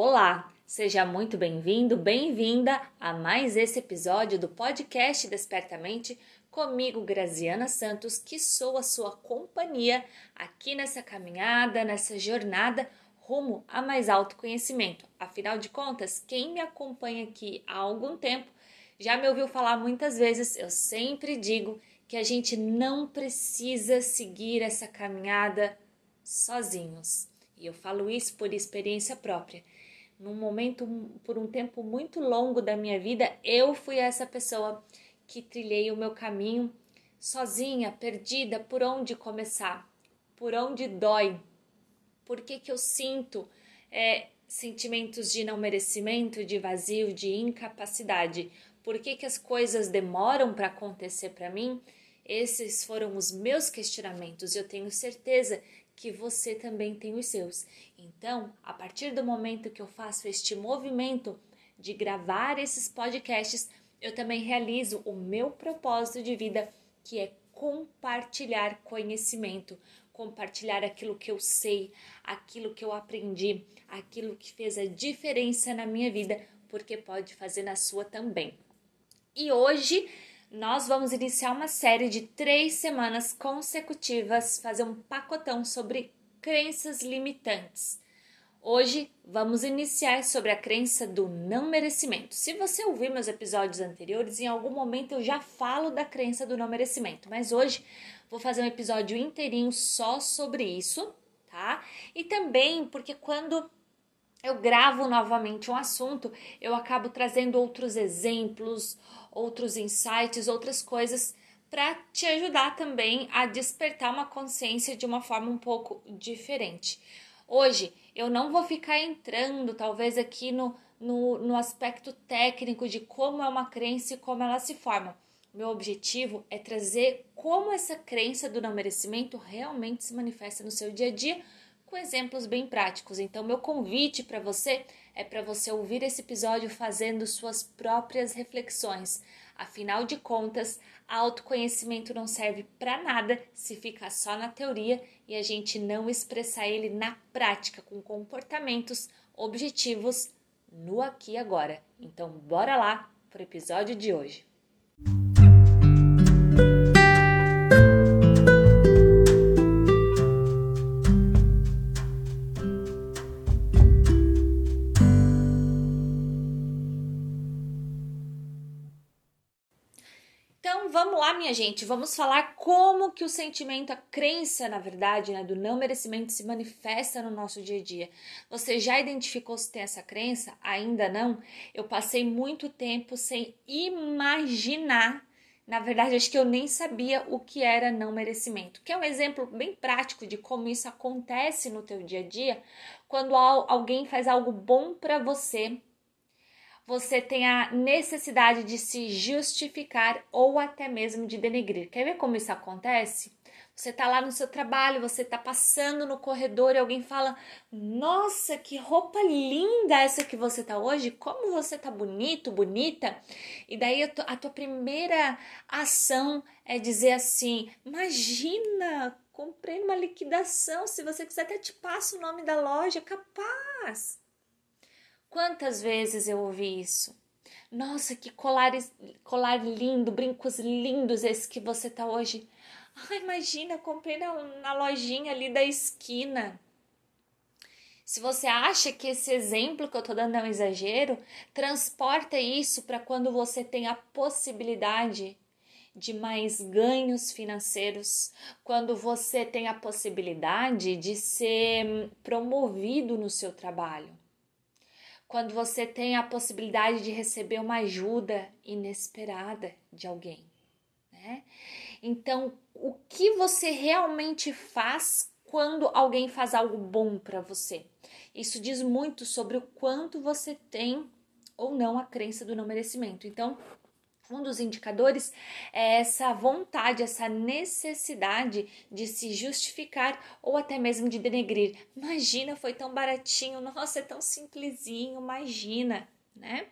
Olá, seja muito bem-vindo, bem-vinda a mais esse episódio do podcast Despertamente comigo, Graziana Santos, que sou a sua companhia aqui nessa caminhada, nessa jornada rumo a mais autoconhecimento. Afinal de contas, quem me acompanha aqui há algum tempo já me ouviu falar muitas vezes, eu sempre digo que a gente não precisa seguir essa caminhada sozinhos. E eu falo isso por experiência própria. Num momento, por um tempo muito longo da minha vida, eu fui essa pessoa que trilhei o meu caminho sozinha, perdida, por onde começar, por onde dói, por que, que eu sinto é, sentimentos de não merecimento, de vazio, de incapacidade, por que, que as coisas demoram para acontecer para mim? Esses foram os meus questionamentos. Eu tenho certeza que você também tem os seus. Então, a partir do momento que eu faço este movimento de gravar esses podcasts, eu também realizo o meu propósito de vida, que é compartilhar conhecimento, compartilhar aquilo que eu sei, aquilo que eu aprendi, aquilo que fez a diferença na minha vida, porque pode fazer na sua também. E hoje nós vamos iniciar uma série de três semanas consecutivas, fazer um pacotão sobre crenças limitantes. Hoje vamos iniciar sobre a crença do não merecimento. Se você ouvir meus episódios anteriores, em algum momento eu já falo da crença do não merecimento, mas hoje vou fazer um episódio inteirinho só sobre isso, tá? E também porque quando eu gravo novamente um assunto, eu acabo trazendo outros exemplos, outros insights, outras coisas para te ajudar também a despertar uma consciência de uma forma um pouco diferente. Hoje eu não vou ficar entrando, talvez, aqui no, no, no aspecto técnico de como é uma crença e como ela se forma. Meu objetivo é trazer como essa crença do não merecimento realmente se manifesta no seu dia a dia com exemplos bem práticos. Então, meu convite para você é para você ouvir esse episódio fazendo suas próprias reflexões. Afinal de contas, autoconhecimento não serve para nada se ficar só na teoria e a gente não expressar ele na prática com comportamentos objetivos no aqui e agora. Então, bora lá para o episódio de hoje. Minha gente, vamos falar como que o sentimento, a crença, na verdade, né, do não merecimento se manifesta no nosso dia a dia. Você já identificou se tem essa crença? Ainda não? Eu passei muito tempo sem imaginar na verdade, acho que eu nem sabia o que era não merecimento, que é um exemplo bem prático de como isso acontece no teu dia a dia, quando alguém faz algo bom para você você tem a necessidade de se justificar ou até mesmo de denegrir. Quer ver como isso acontece? Você tá lá no seu trabalho, você tá passando no corredor e alguém fala: "Nossa, que roupa linda essa que você tá hoje! Como você tá bonito, bonita!" E daí a tua primeira ação é dizer assim: "Imagina, comprei uma liquidação, se você quiser até te passo o nome da loja, capaz." Quantas vezes eu ouvi isso? Nossa, que colares, colar lindo, brincos lindos esse que você tá hoje. Ah, imagina, comprei na, na lojinha ali da esquina. Se você acha que esse exemplo que eu tô dando é um exagero, transporta isso para quando você tem a possibilidade de mais ganhos financeiros, quando você tem a possibilidade de ser promovido no seu trabalho quando você tem a possibilidade de receber uma ajuda inesperada de alguém, né? Então, o que você realmente faz quando alguém faz algo bom para você? Isso diz muito sobre o quanto você tem ou não a crença do não merecimento. Então, um dos indicadores é essa vontade, essa necessidade de se justificar ou até mesmo de denegrir. Imagina, foi tão baratinho, nossa, é tão simplesinho, imagina, né?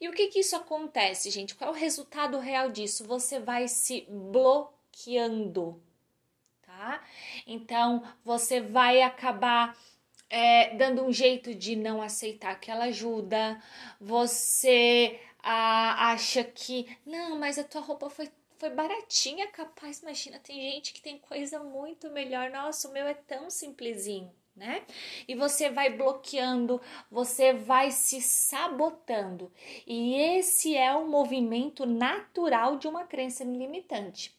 E o que que isso acontece, gente? Qual é o resultado real disso? Você vai se bloqueando, tá? Então, você vai acabar é, dando um jeito de não aceitar aquela ajuda, você ah, acha que, não, mas a tua roupa foi foi baratinha, capaz. Imagina, tem gente que tem coisa muito melhor. Nossa, o meu é tão simplesinho, né? E você vai bloqueando, você vai se sabotando. E esse é o movimento natural de uma crença limitante.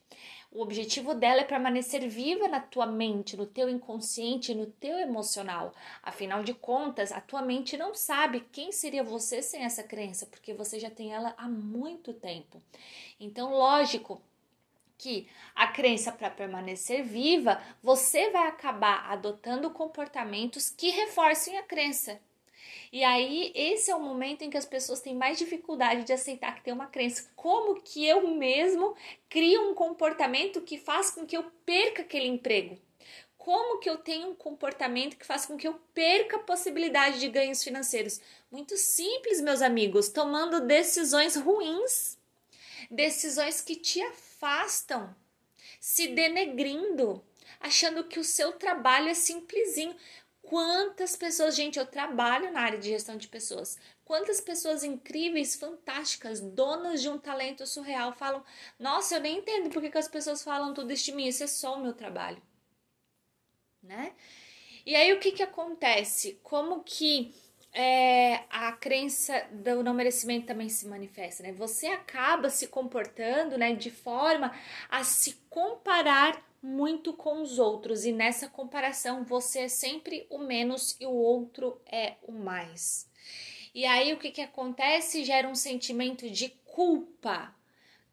O objetivo dela é permanecer viva na tua mente, no teu inconsciente, no teu emocional. Afinal de contas, a tua mente não sabe quem seria você sem essa crença, porque você já tem ela há muito tempo. Então, lógico, que a crença para permanecer viva, você vai acabar adotando comportamentos que reforcem a crença. E aí, esse é o momento em que as pessoas têm mais dificuldade de aceitar que tem uma crença. Como que eu mesmo crio um comportamento que faz com que eu perca aquele emprego? Como que eu tenho um comportamento que faz com que eu perca a possibilidade de ganhos financeiros? Muito simples, meus amigos, tomando decisões ruins, decisões que te afastam, se denegrindo, achando que o seu trabalho é simplesinho. Quantas pessoas, gente, eu trabalho na área de gestão de pessoas. Quantas pessoas incríveis, fantásticas, donas de um talento surreal falam: Nossa, eu nem entendo porque que as pessoas falam tudo isso de mim, isso é só o meu trabalho. Né? E aí o que, que acontece? Como que é, a crença do não merecimento também se manifesta, né? Você acaba se comportando, né, de forma a se comparar muito com os outros e nessa comparação você é sempre o menos e o outro é o mais. E aí o que, que acontece? Gera um sentimento de culpa.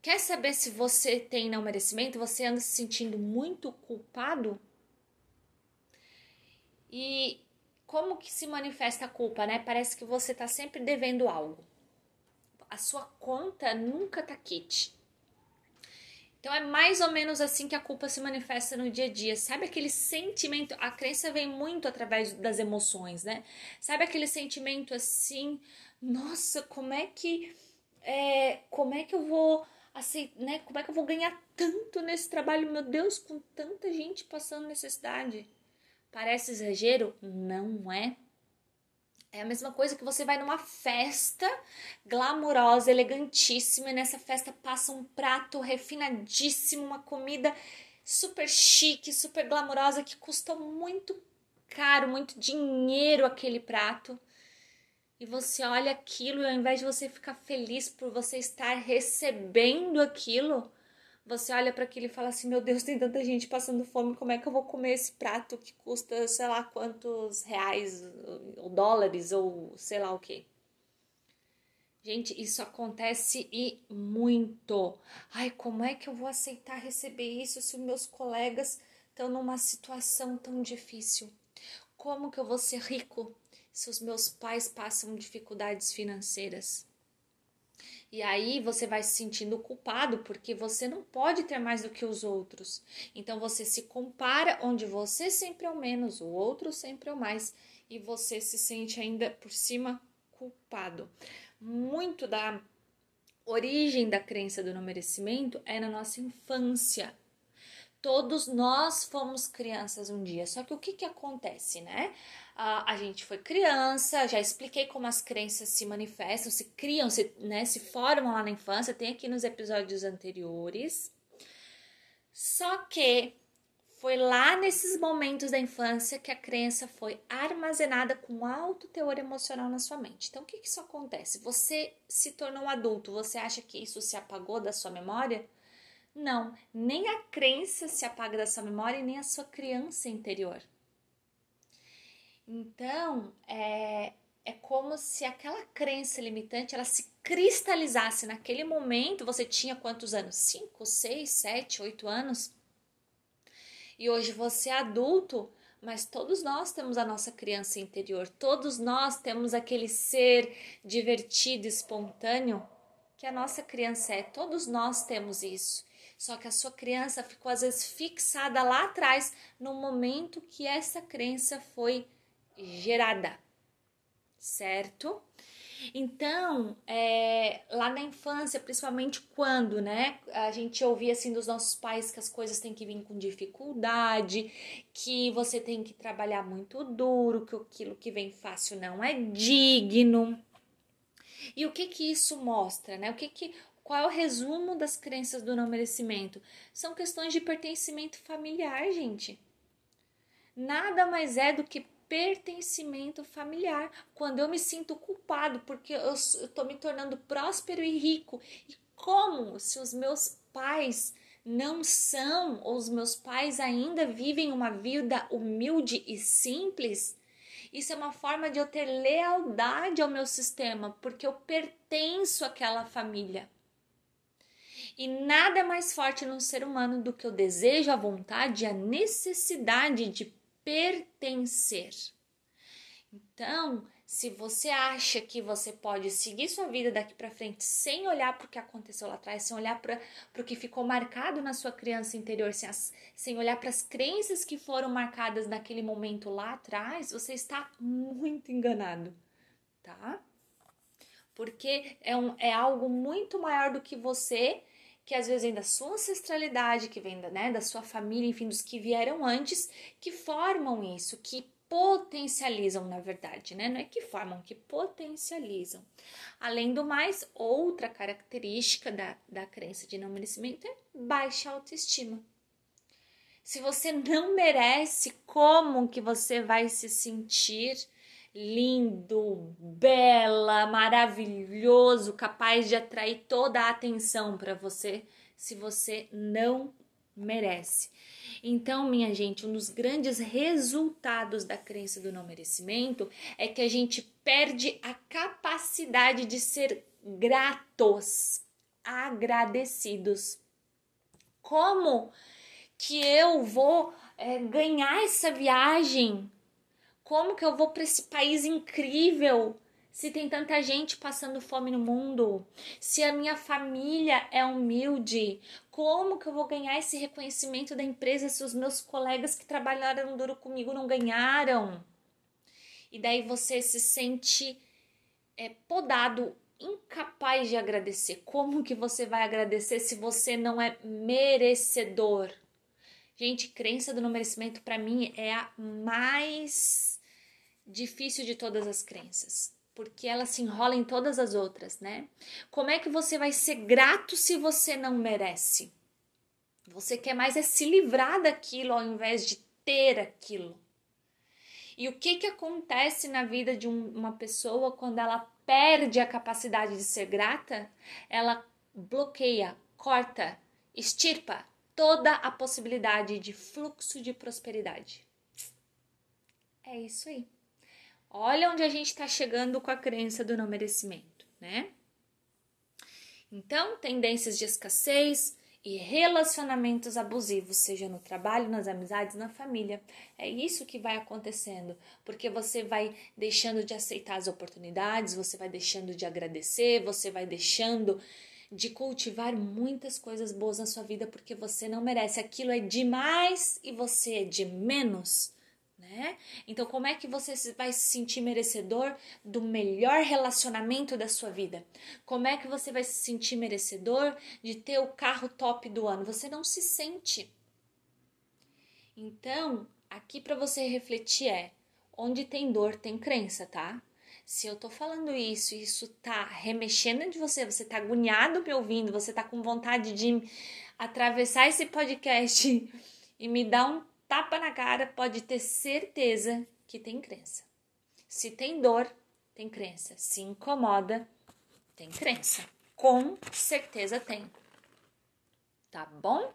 Quer saber se você tem não merecimento? Você anda se sentindo muito culpado? E como que se manifesta a culpa, né? Parece que você tá sempre devendo algo. A sua conta nunca tá quite. Então é mais ou menos assim que a culpa se manifesta no dia a dia. Sabe aquele sentimento? A crença vem muito através das emoções, né? Sabe aquele sentimento assim, nossa, como é que é, como é que eu vou assim, né? Como é que eu vou ganhar tanto nesse trabalho, meu Deus, com tanta gente passando necessidade? Parece exagero? Não é. É a mesma coisa que você vai numa festa glamourosa, elegantíssima, e nessa festa passa um prato refinadíssimo, uma comida super chique, super glamourosa, que custa muito caro, muito dinheiro aquele prato. E você olha aquilo e ao invés de você ficar feliz por você estar recebendo aquilo, você olha para aquilo e fala assim: Meu Deus, tem tanta gente passando fome, como é que eu vou comer esse prato que custa sei lá quantos reais, ou dólares, ou sei lá o que? Gente, isso acontece e muito. Ai, como é que eu vou aceitar receber isso se meus colegas estão numa situação tão difícil? Como que eu vou ser rico se os meus pais passam dificuldades financeiras? E aí você vai se sentindo culpado porque você não pode ter mais do que os outros. Então você se compara onde você sempre é o menos, o outro sempre é o mais, e você se sente ainda por cima culpado. Muito da origem da crença do não merecimento é na nossa infância. Todos nós fomos crianças um dia, só que o que, que acontece, né? a, a gente foi criança, já expliquei como as crenças se manifestam, se criam, se, né, se formam lá na infância, tem aqui nos episódios anteriores. Só que foi lá nesses momentos da infância que a crença foi armazenada com alto teor emocional na sua mente. Então, o que, que isso acontece? Você se tornou um adulto, você acha que isso se apagou da sua memória? Não, nem a crença se apaga da sua memória e nem a sua criança interior. Então, é, é como se aquela crença limitante ela se cristalizasse naquele momento. Você tinha quantos anos? 5, 6, 7, 8 anos. E hoje você é adulto, mas todos nós temos a nossa criança interior. Todos nós temos aquele ser divertido, espontâneo que a nossa criança é. Todos nós temos isso. Só que a sua criança ficou às vezes fixada lá atrás no momento que essa crença foi gerada, certo? Então, é, lá na infância, principalmente quando, né, a gente ouvia assim dos nossos pais que as coisas têm que vir com dificuldade, que você tem que trabalhar muito duro, que aquilo que vem fácil não é digno. E o que que isso mostra, né? O que que qual é o resumo das crenças do não merecimento? São questões de pertencimento familiar, gente. Nada mais é do que pertencimento familiar. Quando eu me sinto culpado porque eu estou me tornando próspero e rico. E como se os meus pais não são, ou os meus pais ainda vivem uma vida humilde e simples, isso é uma forma de eu ter lealdade ao meu sistema, porque eu pertenço àquela família. E nada é mais forte no ser humano do que o desejo, a vontade, a necessidade de pertencer. Então, se você acha que você pode seguir sua vida daqui para frente sem olhar para o que aconteceu lá atrás, sem olhar para o que ficou marcado na sua criança interior, sem, as, sem olhar para as crenças que foram marcadas naquele momento lá atrás, você está muito enganado, tá? Porque é, um, é algo muito maior do que você que às vezes vem da sua ancestralidade, que vem da, né, da sua família, enfim, dos que vieram antes, que formam isso, que potencializam, na verdade, né? Não é que formam, que potencializam. Além do mais, outra característica da, da crença de não merecimento é baixa autoestima. Se você não merece, como que você vai se sentir lindo, bela, maravilhoso, capaz de atrair toda a atenção para você se você não merece. Então, minha gente, um dos grandes resultados da crença do não merecimento é que a gente perde a capacidade de ser gratos, agradecidos. Como que eu vou é, ganhar essa viagem como que eu vou para esse país incrível se tem tanta gente passando fome no mundo? Se a minha família é humilde? Como que eu vou ganhar esse reconhecimento da empresa se os meus colegas que trabalharam duro comigo não ganharam? E daí você se sente é, podado, incapaz de agradecer. Como que você vai agradecer se você não é merecedor? Gente, crença do não merecimento para mim é a mais difícil de todas as crenças, porque ela se enrola em todas as outras, né? Como é que você vai ser grato se você não merece? Você quer mais é se livrar daquilo ao invés de ter aquilo. E o que que acontece na vida de um, uma pessoa quando ela perde a capacidade de ser grata? Ela bloqueia, corta, extirpa toda a possibilidade de fluxo de prosperidade. É isso aí. Olha onde a gente está chegando com a crença do não merecimento, né? Então, tendências de escassez e relacionamentos abusivos, seja no trabalho, nas amizades, na família. É isso que vai acontecendo, porque você vai deixando de aceitar as oportunidades, você vai deixando de agradecer, você vai deixando de cultivar muitas coisas boas na sua vida porque você não merece. Aquilo é demais e você é de menos né? Então, como é que você vai se sentir merecedor do melhor relacionamento da sua vida? Como é que você vai se sentir merecedor de ter o carro top do ano? Você não se sente. Então, aqui para você refletir é: onde tem dor, tem crença, tá? Se eu tô falando isso isso tá remexendo de você, você tá agoniado me ouvindo, você tá com vontade de atravessar esse podcast e me dar um tapa na cara, pode ter certeza que tem crença. Se tem dor, tem crença. Se incomoda, tem crença. Com certeza tem. Tá bom?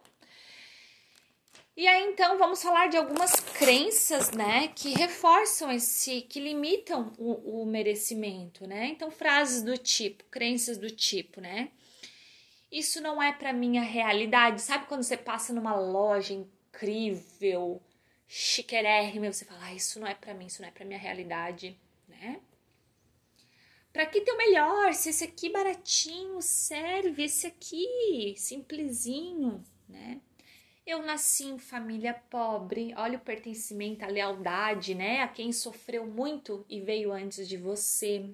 E aí então vamos falar de algumas crenças, né, que reforçam esse, que limitam o, o merecimento, né? Então frases do tipo, crenças do tipo, né? Isso não é para minha realidade. Sabe quando você passa numa loja incrível, chiquérrima, você fala, ah, isso não é para mim, isso não é para minha realidade, né? Para que ter o melhor? Se esse aqui baratinho serve, esse aqui simplesinho, né? Eu nasci em família pobre, olha o pertencimento, a lealdade, né? A quem sofreu muito e veio antes de você.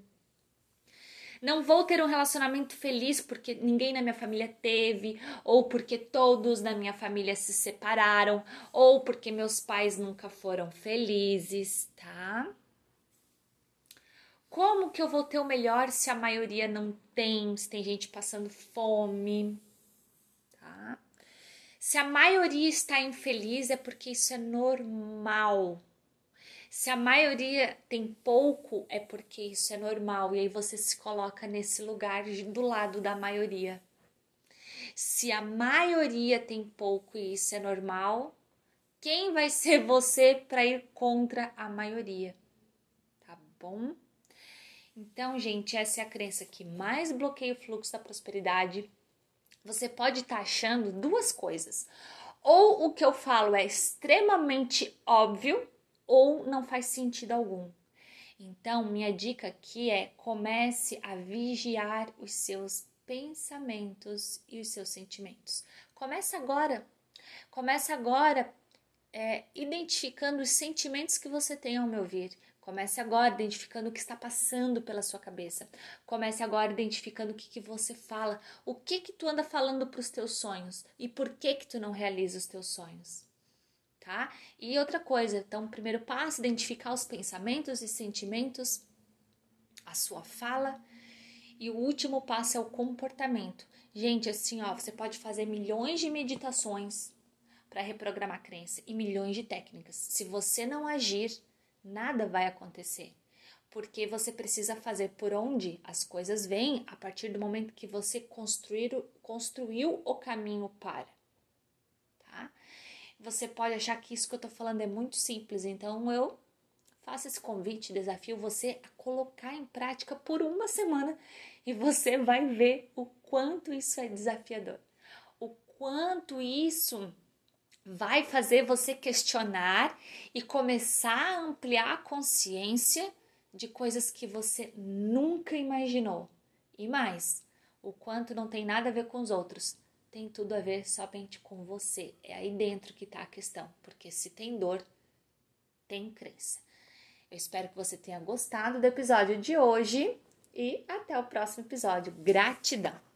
Não vou ter um relacionamento feliz porque ninguém na minha família teve, ou porque todos na minha família se separaram, ou porque meus pais nunca foram felizes, tá? Como que eu vou ter o melhor se a maioria não tem, se tem gente passando fome, tá? Se a maioria está infeliz é porque isso é normal. Se a maioria tem pouco, é porque isso é normal e aí você se coloca nesse lugar do lado da maioria. Se a maioria tem pouco e isso é normal, quem vai ser você para ir contra a maioria? Tá bom? Então, gente, essa é a crença que mais bloqueia o fluxo da prosperidade. Você pode estar tá achando duas coisas. Ou o que eu falo é extremamente óbvio, ou não faz sentido algum. Então, minha dica aqui é comece a vigiar os seus pensamentos e os seus sentimentos. Comece agora. Comece agora é, identificando os sentimentos que você tem ao meu ouvir. Comece agora identificando o que está passando pela sua cabeça. Comece agora identificando o que, que você fala, o que que tu anda falando para os teus sonhos e por que que tu não realiza os teus sonhos tá? E outra coisa, então, primeiro passo, identificar os pensamentos e sentimentos, a sua fala, e o último passo é o comportamento. Gente, assim, ó, você pode fazer milhões de meditações para reprogramar a crença e milhões de técnicas. Se você não agir, nada vai acontecer. Porque você precisa fazer por onde as coisas vêm a partir do momento que você construir, construiu o caminho para você pode achar que isso que eu tô falando é muito simples, então eu faço esse convite, desafio você a colocar em prática por uma semana e você vai ver o quanto isso é desafiador. O quanto isso vai fazer você questionar e começar a ampliar a consciência de coisas que você nunca imaginou. E mais, o quanto não tem nada a ver com os outros, tem tudo a ver somente com você. É aí dentro que está a questão, porque se tem dor, tem crença. Eu espero que você tenha gostado do episódio de hoje e até o próximo episódio. Gratidão!